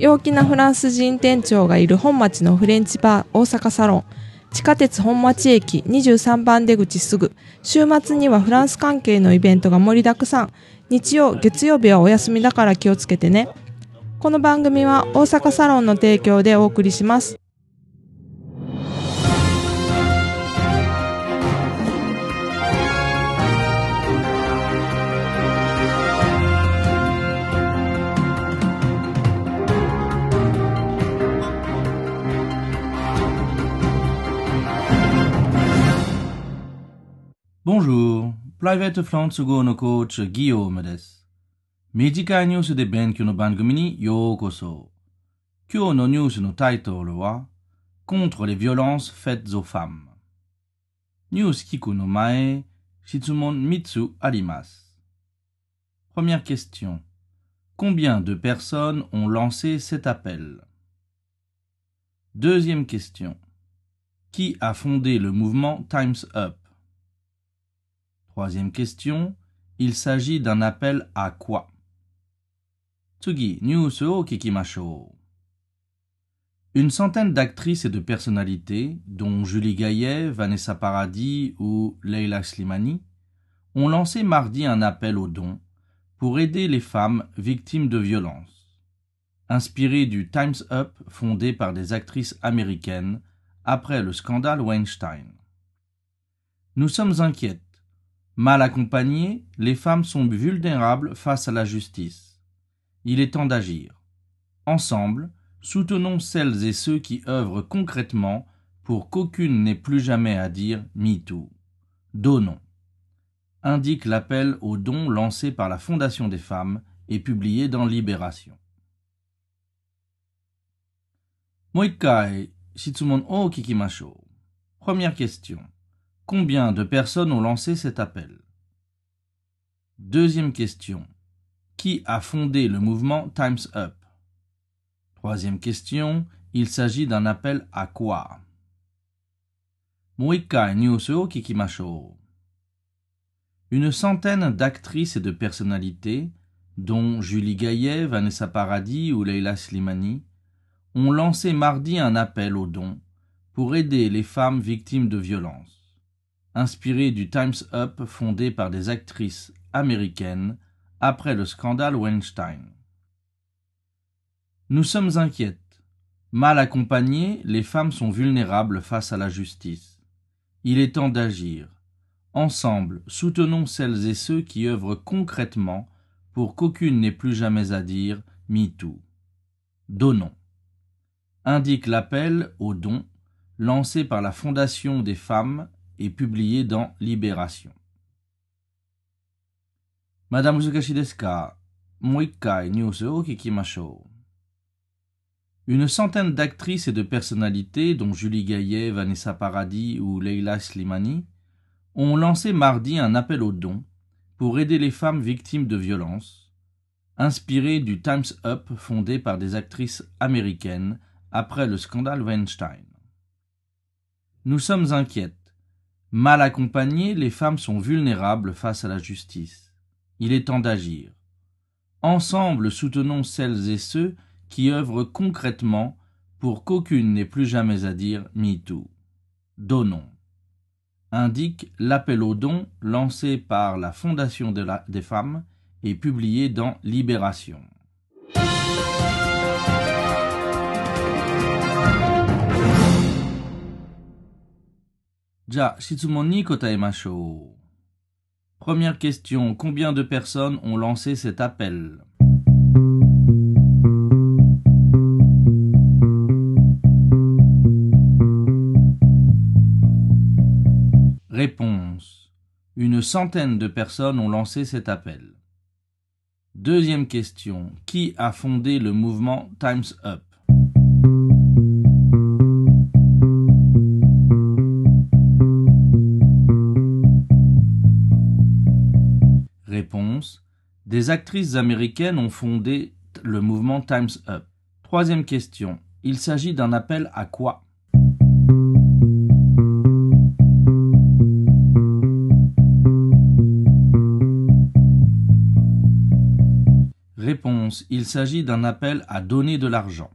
陽気なフランス人店長がいる本町のフレンチバー大阪サロン。地下鉄本町駅23番出口すぐ。週末にはフランス関係のイベントが盛りだくさん。日曜、月曜日はお休みだから気をつけてね。この番組は大阪サロンの提供でお送りします。Bonjour, Private France Go のコーチ、ギヨームです。短いニュースで勉強の番組にようこそ。今日のニュースのタイトルは、Contre les violences faites aux femmes。ニュース聞くの前、質問3つあります。Première question. Combien de personnes ont lancé cet appel Deuxième question. Qui a fondé le mouvement Time's Up Troisième question, il s'agit d'un appel à quoi? Une centaine d'actrices et de personnalités, dont Julie Gaillet, Vanessa Paradis ou Leila Slimani, ont lancé mardi un appel aux dons pour aider les femmes victimes de violences. Inspiré du Time's Up fondé par des actrices américaines après le scandale Weinstein. Nous sommes inquiètes Mal accompagnées, les femmes sont vulnérables face à la justice. Il est temps d'agir. Ensemble, soutenons celles et ceux qui œuvrent concrètement pour qu'aucune n'ait plus jamais à dire MeToo. Donnons. Indique l'appel aux dons lancé par la Fondation des femmes et publié dans Libération. Moikai, shitsumon o. Première question. Combien de personnes ont lancé cet appel? Deuxième question. Qui a fondé le mouvement Times Up? Troisième question. Il s'agit d'un appel à quoi? Une centaine d'actrices et de personnalités, dont Julie Gaillet, Vanessa Paradis ou Leila Slimani, ont lancé mardi un appel aux dons pour aider les femmes victimes de violences. Inspiré du Time's Up fondé par des actrices américaines après le scandale Weinstein. Nous sommes inquiètes. Mal accompagnées, les femmes sont vulnérables face à la justice. Il est temps d'agir. Ensemble, soutenons celles et ceux qui œuvrent concrètement pour qu'aucune n'ait plus jamais à dire MeToo. Donnons. Indique l'appel aux dons lancé par la Fondation des femmes et publié dans Libération. Madame Uzukashi desu ka? Mo ikkai news o kikimashou. Une centaine d'actrices et de personnalités, dont Julie Gaillet, Vanessa Paradis ou Leila Slimani, ont lancé mardi un appel aux dons pour aider les femmes victimes de violences, inspiré du Time's Up fondé par des actrices américaines après le scandale Weinstein. Nous sommes inquiètes. Mal accompagnées, les femmes sont vulnérables face à la justice. Il est temps d'agir. Ensemble, soutenons celles et ceux qui œuvrent concrètement pour qu'aucune n'ait plus jamais à dire MeToo. Donnons. Indique l'appel aux dons lancé par la Fondation des femmes et publié dans Libération. Première question. Combien de personnes ont lancé cet appel? Réponse. Une centaine de personnes ont lancé cet appel. Deuxième question. Qui a fondé le mouvement Time's Up? Des actrices américaines ont fondé le mouvement Time's Up. Troisième question. Il s'agit d'un appel à quoi? Réponse. Il s'agit d'un appel à donner de l'argent.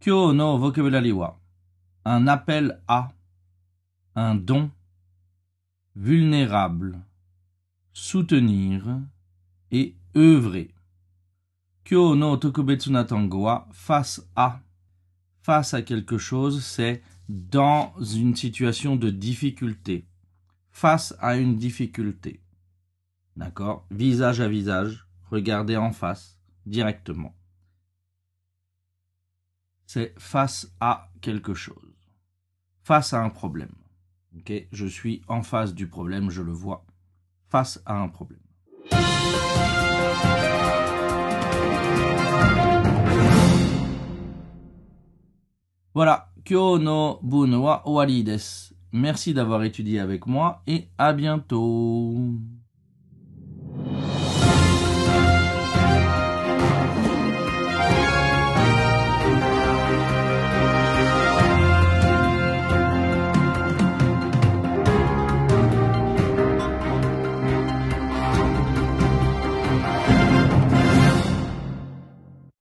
Kyo no vocabulary wa? Un appel à. Un don. Vulnérable. Soutenir. Et œuvrer. Kyo no tokubetsu wa. Face à. Face à quelque chose, c'est dans une situation de difficulté. Face à une difficulté. D'accord? Visage à visage, regardez en face, directement. C'est face à quelque chose. Face à un problème. Ok? Je suis en face du problème, je le vois. Face à un problème. Voilà, Kyo no bun wa. Merci d'avoir étudié avec moi et à bientôt.